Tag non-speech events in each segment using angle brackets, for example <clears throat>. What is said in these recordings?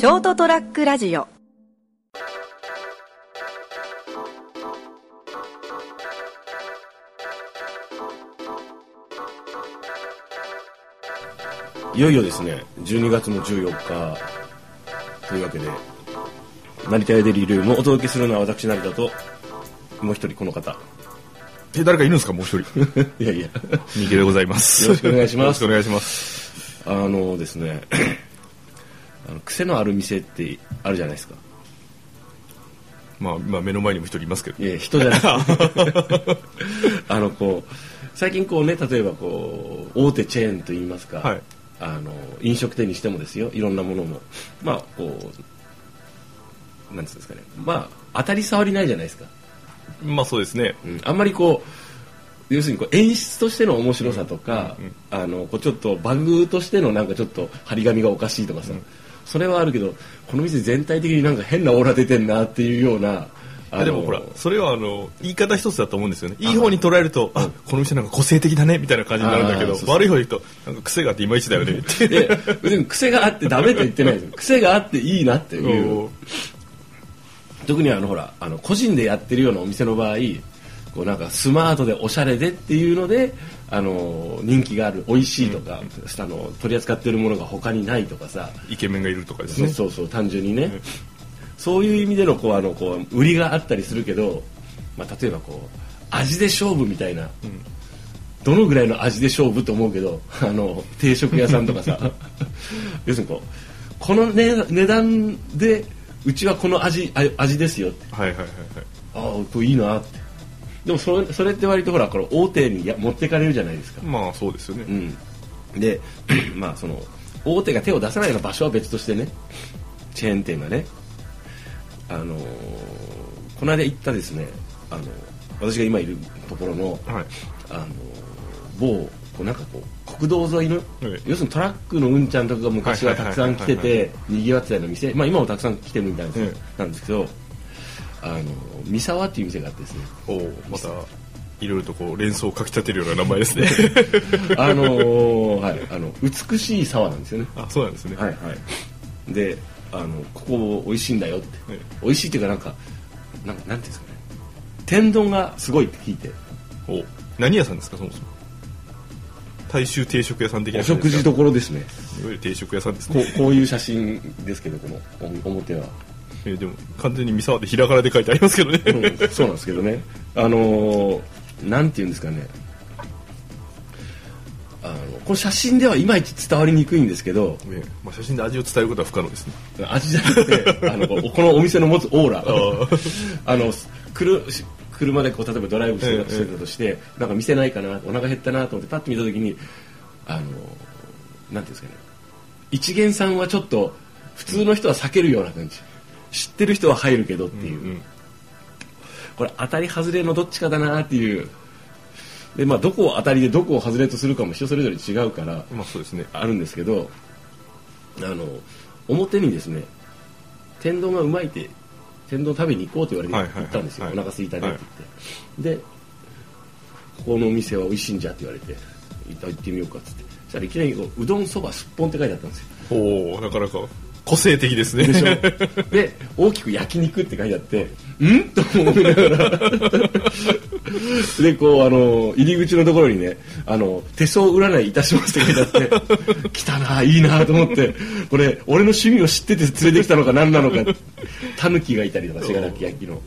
ショートトラックラジオいよいよですね12月の14日というわけで成田屋デリールームをお届けするのは私成田ともう一人この方え、誰かいるんですか？もう一人。<laughs> いやいや <laughs> ミケでございます。よろしくお願いしますよろしくお願いします。あのですねあの癖のある店ってあるじゃないですか。まあ、今目の前にも一人いますけど。いや人じゃない。<laughs> <laughs> あのこう最近こうね例えばこう大手チェーンといいますか、はい。あの飲食店にしてもですよいろんなものも。まあこうなんつうんですかね。まあ当たり障りないじゃないですか、まあそうですね。うん。あんまりこう要するにこう演出としての面白さとか、あのこうちょっとバグとしてのなんかちょっと張り紙がおかしいとかさ、それはあるけどこの店全体的になんか変なオーラ出てんなっていうようなでもほら、それはあの、言い方一つだと思うんですよね。いい方に捉えると、あ、この店なんか個性的だね、みたいな感じになるんだけど悪い方に言うと、なんか癖があっていまいちだよね、って。で別に癖があってダメと言ってないですよ。癖があっていいなっていう。特にあのほらあの個人でやってるようなお店の場合こうなんかスマートでおしゃれでっていうのであの人気がある美味しいとか、あの取り扱ってるものが他にないとかさ、イケメンがいるとかですね。そうそう単純にね、そういう意味でのこうあのこう売りがあったりするけど、まあ、例えばこう味で勝負みたいな、どのぐらいの味で勝負と思うけどあの定食屋さんとかさ。<laughs> 要するにこうこの、ね、値段でうちはこの味あ味ですよって。はいはいはいはい。ああいいなってでもそれそれって割とほらこれ大手にや持ってかれるじゃないですか、まあそうですよね。うん、で <clears throat> まあその大手が手を出さないような場所は別としてねチェーン店がねあのーこの間行ったですねあの私が今いるところの、はい。あの某こうなんかこう国道沿いの、ええ要するにトラックのうんちゃんとかが昔はたくさん来てはいはいはいてにぎわってたような店、まあ、今もたくさん来てるみたいなんなんですけどあの三沢っていう店があってですねおーまた、いろいろとこう、連想をかき立てるような名前ですね。<laughs> あのーはいあの美しい沢なんですよねあ、そうなんですね。はいはいであのここ美味しいんだよって、え美味しいっていうかなんかなんなんていうんですかね天丼がすごいって聞いてお何屋さんですか、そもそも。大衆定食屋さん的なお食事処ですねいわゆる定食屋さんですこね。うこういう写真ですけどこのお表は。えーでも、完全に三沢でひらがなで書いてありますけどね。うんそうなんですけどね。あのーなんていうんですかね。あのこの写真ではいまいち伝わりにくいんですけど。ねまあ、写真で味を伝えることは不可能ですね。味じゃなくて <laughs> あのこのお店の持つオーラ。あ <laughs> あのくる車でこう例えばドライブしてたとして、なんか店ないかなお腹減ったなと思ってパッと見た時にあのなんていうんですかね。一元さんはちょっと普通の人は避けるような感じ知ってる人は入るけどっていう、うんこれ当たり外れのどっちかだなっていう。でまあどこを当たりでどこを外れとするかも人それぞれ違うからまあそうですね。あるんですけどあの表にですね天丼がうまいって天丼食べに行こうと言われてはいはいはい。行ったんですよ、はい。お腹空いたねって言って、でここのお店は美味しいんじゃって言われて行った行ってみようかっつって。そしたらいきなりこううどんそばすっぽんって書いてあったんですよ。おおなかなか個性的ですね。でしょ。で大きく焼肉って書いてあってん？<laughs> と思いながら。でこうあの入り口のところにねあの手相占いいたしますって書いてあって来たないいなと思ってこれ俺の趣味を知ってて連れてきたのか何なのかタヌキがいたりとか信楽焼きの。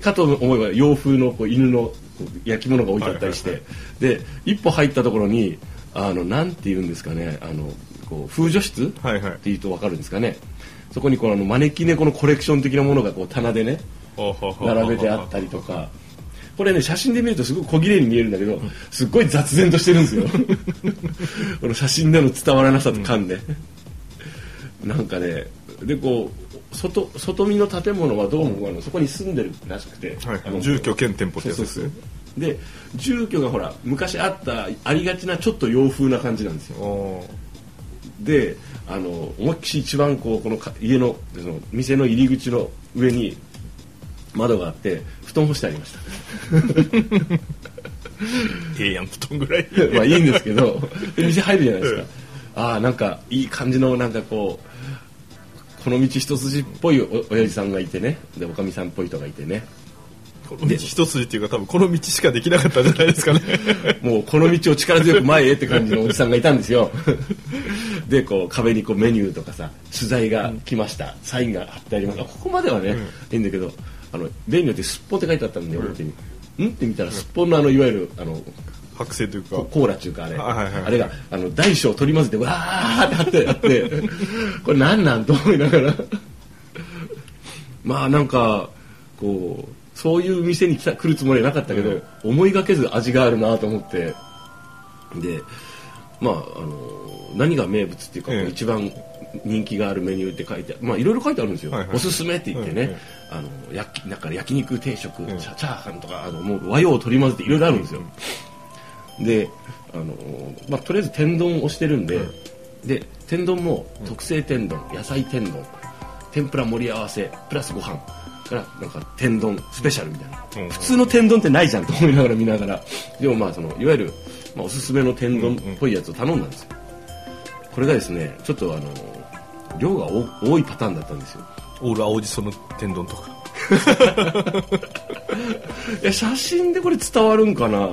かと思えば洋風のこう犬のこう焼き物が置いてあったりして、はい。で一歩入ったところにあのなんて言うんですかねあのこう風除室、はいはい。っていうと分かるんですかね。そこにこの招き猫のコレクション的なものがこう棚でね並べてあったりとか。これね写真で見るとすごく小綺麗に見えるんだけどすっごい雑然としてるんですよ。<laughs> この写真での伝わらなさと感で、なんかねでこう外外見の建物はどうもあのそこに住んでるらしくて、住居兼店舗ってやつですね。で住居がほら昔あったありがちなちょっと洋風な感じなんですよ。おであの思いっきり一番こうこのか家のその店の入り口の上に窓があって布団干してありました。ええやん布団ぐらい。<laughs> まあいいんですけどで店入るじゃないですか。ああなんかいい感じのなんかこうこの道一筋っぽいお親父さんがいてねでおかみさんっぽい人がいてねこの道一筋っていうか多分この道しかできなかったんじゃないですかね。<laughs> もうこの道を力強く前へって感じのおじさんがいたんですよ。<laughs> でこう壁にこうメニューとかさ取材が来ました、サインが貼ってあります。ここまではね、いいんだけどあの例によってすっぽって書いてあったんで表に、うんって見たらすっぽんのあのいわゆるあの剥製というかココーラっていうかあれ、はいはいはいあれがあの大小取り混ぜてわーって貼ってあって <laughs> これ何なんと思いながら。まあなんかこうそういう店に来た来るつもりはなかったけど、うん。思いがけず味があるなと思って。でまああの何が名物っていうか、ええ。一番人気があるメニューって書いてまあいろいろ書いてあるんですよ、はいはい。おすすめって言ってね、うんうん。あの焼きなんか焼肉定食、ん。チャチャーハンとかあのもう和洋を取り混ぜていろいろあるんですよ、であの、まあ、とりあえず天丼をしてるんで、で天丼も特製天丼野菜天丼天ぷら盛り合わせプラスご飯からなんか天丼スペシャルみたいな、うん。普通の天丼ってないじゃんと思いながら見ながらでもまあそのいわゆる、まあ、おすすめの天丼っぽいやつを頼んだんですよ。これがですねちょっとあの量が多多いパターンだったんですよ。オール青じその天丼とか。<laughs> いや写真でこれ伝わるんかな？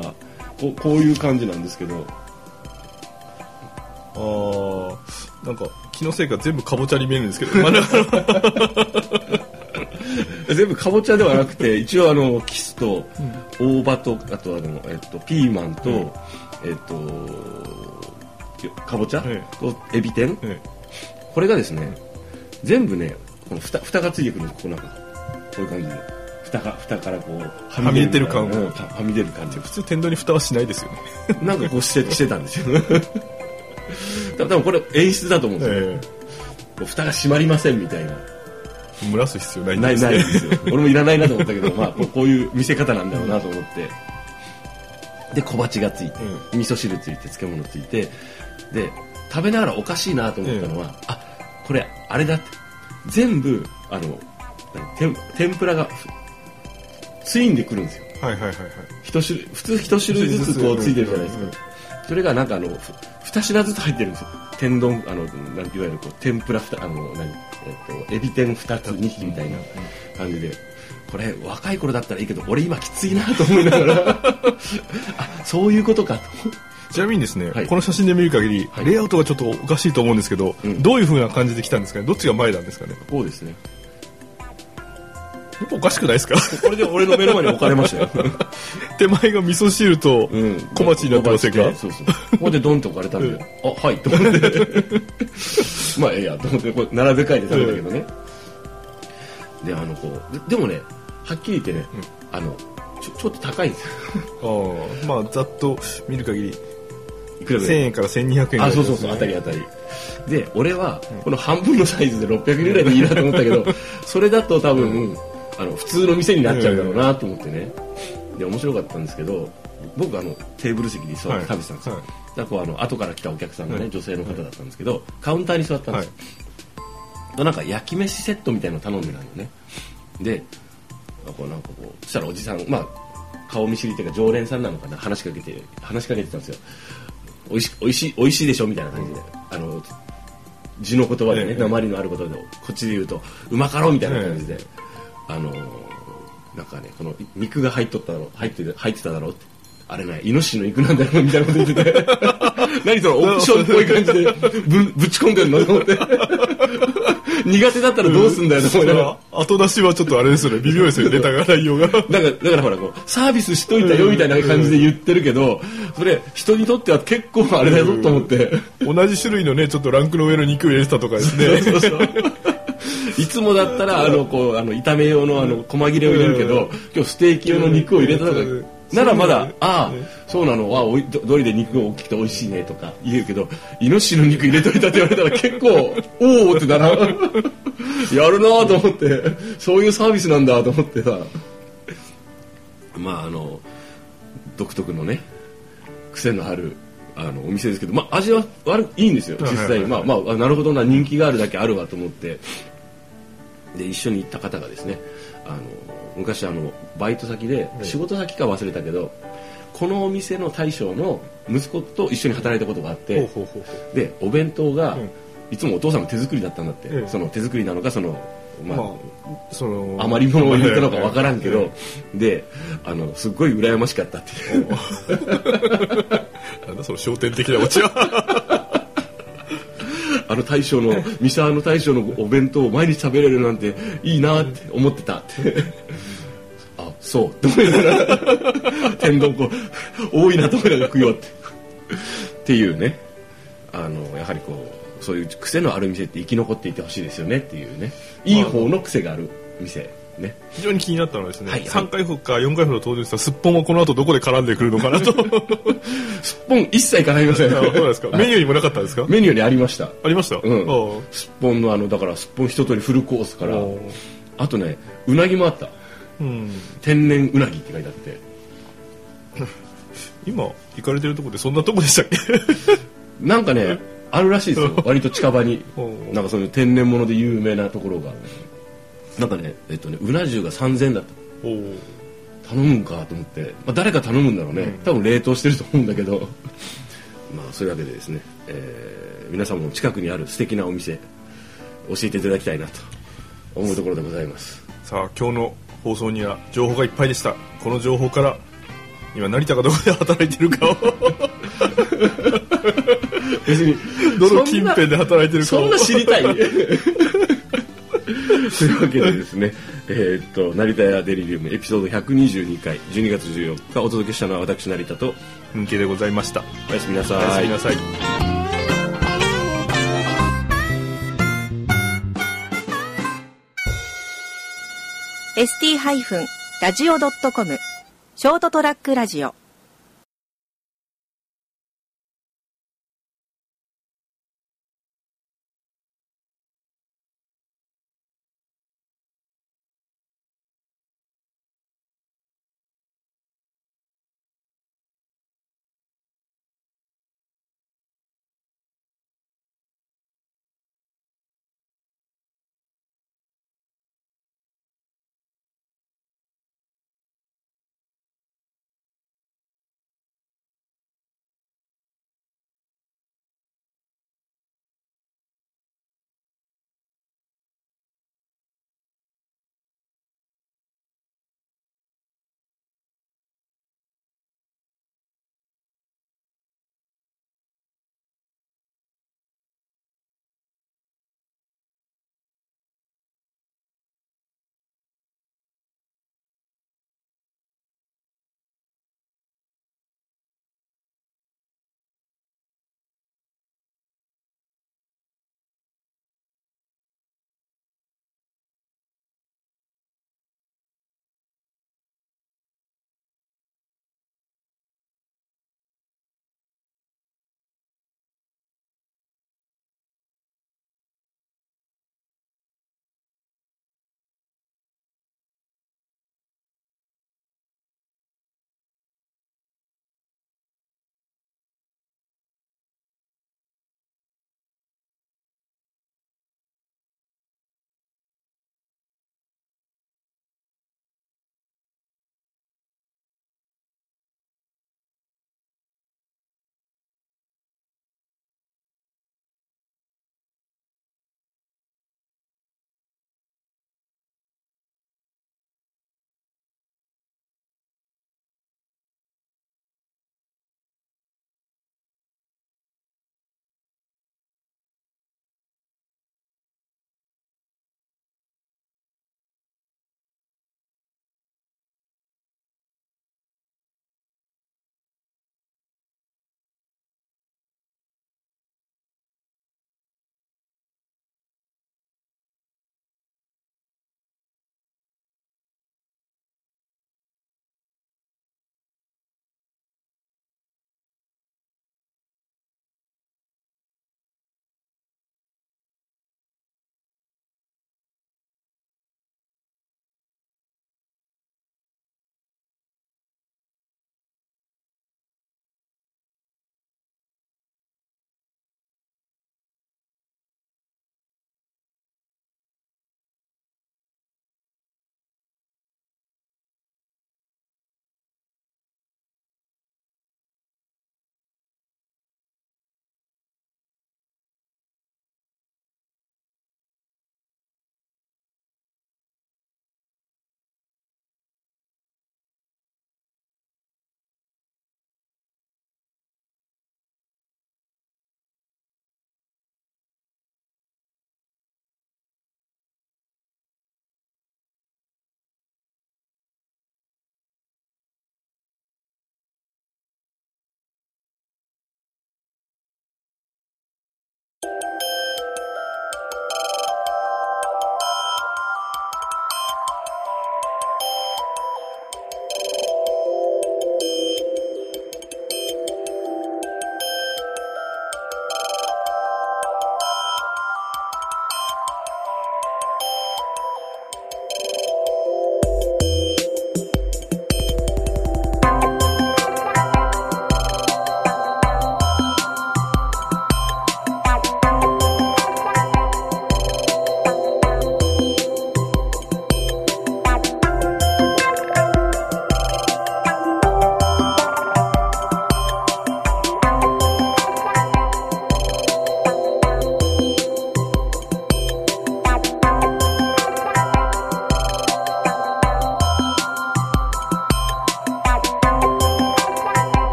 こうこういう感じなんですけど。あーなんか気のせいか全部かぼちゃに見えるんですけど <laughs> <laughs> 全部かぼちゃではなくて <laughs> 一応あのキスと大葉とあとあの、えっと、ピーマンと、うん。えっとかぼちゃえとエビ天。えこれがですね全部ねこの蓋蓋がついてくるんですこうなんかこういう感じで。蓋が蓋からこうははみ出てる感。うんははみ出る感じ。普通天丼に蓋はしないですよね。なんかこうして <laughs> してたんですよ。多分これ演出だと思うんですよ、えこう蓋が閉まりませんみたいなえ蒸らす必要ないんないないですよ。俺もいらないなと思ったけど、まあ、こう <laughs> こういう見せ方なんだろうなと思って。で小鉢がついて、味噌汁ついて漬物ついてで食べながらおかしいなと思ったのは、あこれあれだって。全部あの天天ぷらがふツインでくるんですよ。はいはいはいはい。一種類普通一種類ずつこうついてるじゃないですか、うんうんそれがなんかあのふ二品ずつ入ってるんですよ。天丼あのなんいわゆるこう天ぷらあの何えっとエビ天二つ二匹みたいな感じで。これ若い頃だったらいいけど俺今きついなと思いながら。<laughs> あそういうことかと。ちなみにですね、はい。この写真で見る限り、はい。レイアウトがちょっとおかしいと思うんですけど、うん。どういう風な感じで来たんですかね？どっちが前なんですかね？こうですねおかしくないですか？これで俺の目の前に置かれましたよ、<laughs> 手前が味噌汁とうん、小鉢になってませんか、小鉢でそうそう。ここでドンと置かれたんで、あはいと思って。<laughs> まあええやと思ってこれ並べ替えて食べたけどね、であのこうででもねはっきり言ってね、あのちょちょっと高いんですよ。ああまあざっと見る限り1000いくらぐらい？円から1200円あそうそうそう当たり当たり。で俺はこの半分のサイズで600円ぐらいでいいなと思ったけど <laughs> それだと多分あの普通の店になっちゃうだろうなと思ってね。で面白かったんですけど僕あのテーブル席に座って食べてたんですよ、はい。だからこうあの後から来たお客さんがね、はい。女性の方だったんですけどカウンターに座ったんですよ、なんか焼き飯セットみたいなの頼んでたんよね。でこうなんかこうそしたらおじさんまあ顔見知りっていうか常連さんなのかな？話しかけて話しかけてたんですよ。美味し美味しい美味しいでしょ？みたいな感じで、あの字の言葉でねええ。鉛のあることでこっちで言うとうまかろうみたいな感じで、あのなんかねこの肉が入っとっただろ入ってる入ってただろうって。あれねイノシシの肉なんだろうみたいなこと言ってて。<laughs> 何そのオプションっぽい感じでぶぶち込んでるのと思って。苦手だったらどうすんだよと思いながら。後出しはちょっとあれですよね。微妙ですよねネタが内容が。<laughs> だから、だからほら、こう、サービスしといたよみたいな感じで言ってるけど、それ、人にとっては結構あれだよと思って。同じ種類のねちょっとランクの上の肉を入れてたとかですね。そうそう <laughs> いつもだったら、あの、こう、あの、炒め用の、あの、細切れを入れるけど、今日ステーキ用の肉を入れたならまだああ、そうなの、あおい、どどれで肉が大きくて美味しいねとか言うけど、イノシシの肉入れといたって言われたら結構、<laughs> おおってなら、<laughs> やるなと思って、そういうサービスなんだと思ってさ、まああの、独特のね、癖のある、あの、お店ですけど、まあ味は悪いいんですよ、実際に。まあまあ、あなるほどな、人気があるだけあるわと思って、で、一緒に行った方がですね、あの、昔あの、バイト先で、い仕事先か忘れたけど、このお店の大将の息子と一緒に働いたことがあって、でお弁当が、うん。いつもお父さんの手作りだったんだって、ええその手作りなのかそのまあ、まあその余り物を入れたのかわからんけど、であのすっごい羨ましかったっていう。<laughs> なんだその焦点的なオチはあの大将の三沢の大将のお弁当を毎日食べれるなんていいなって思ってた。っ <laughs> てあそう。って思いながら <laughs> 天丼こう多いなと思いながら食うよって。っていうね。あのやはりこうそういう癖のある店って生き残っていてほしいですよねっていうね。いい方の癖がある店。ね。非常に気になったのはですね、はいはい。3回復か4回ほど登場したすっぽんはこの後どこで絡んでくるのかなと。すっぽん一切絡みませんあそうですか？メニューにもなかったんですか？メニューにありました。ありました？うん。あすっぽんのあのだからすっぽん一通りフルコースからあとねうなぎもあった。うん。天然うなぎって書いてあって。<laughs> 今行かれてるとこでそんなとこでしたっけ？<laughs> なんかねあるらしいですよ。<laughs> 割と近場に。なんかそういう天然物で有名なところがなんかねえっとねうな重が3000円だった。頼むんかと思って、まあ、誰か頼むんだろうね、多分冷凍してると思うんだけど。<laughs> まあそういうわけでですね、えー皆さんも近くにある素敵なお店教えていただきたいなと。思うところでございます。さあ今日の放送には情報がいっぱいでした。この情報から今成田がどこで働いてるかを。<laughs> 別にどの近辺で働いてるかを。そんな知りたい？<laughs> というわけでですね、えーっと成田屋デリリウムエピソード122回12月14日お届けしたのは私成田と運慶でございました。おやすみなさおやすいみなさい。ST-radio.com ショートトラックラジオ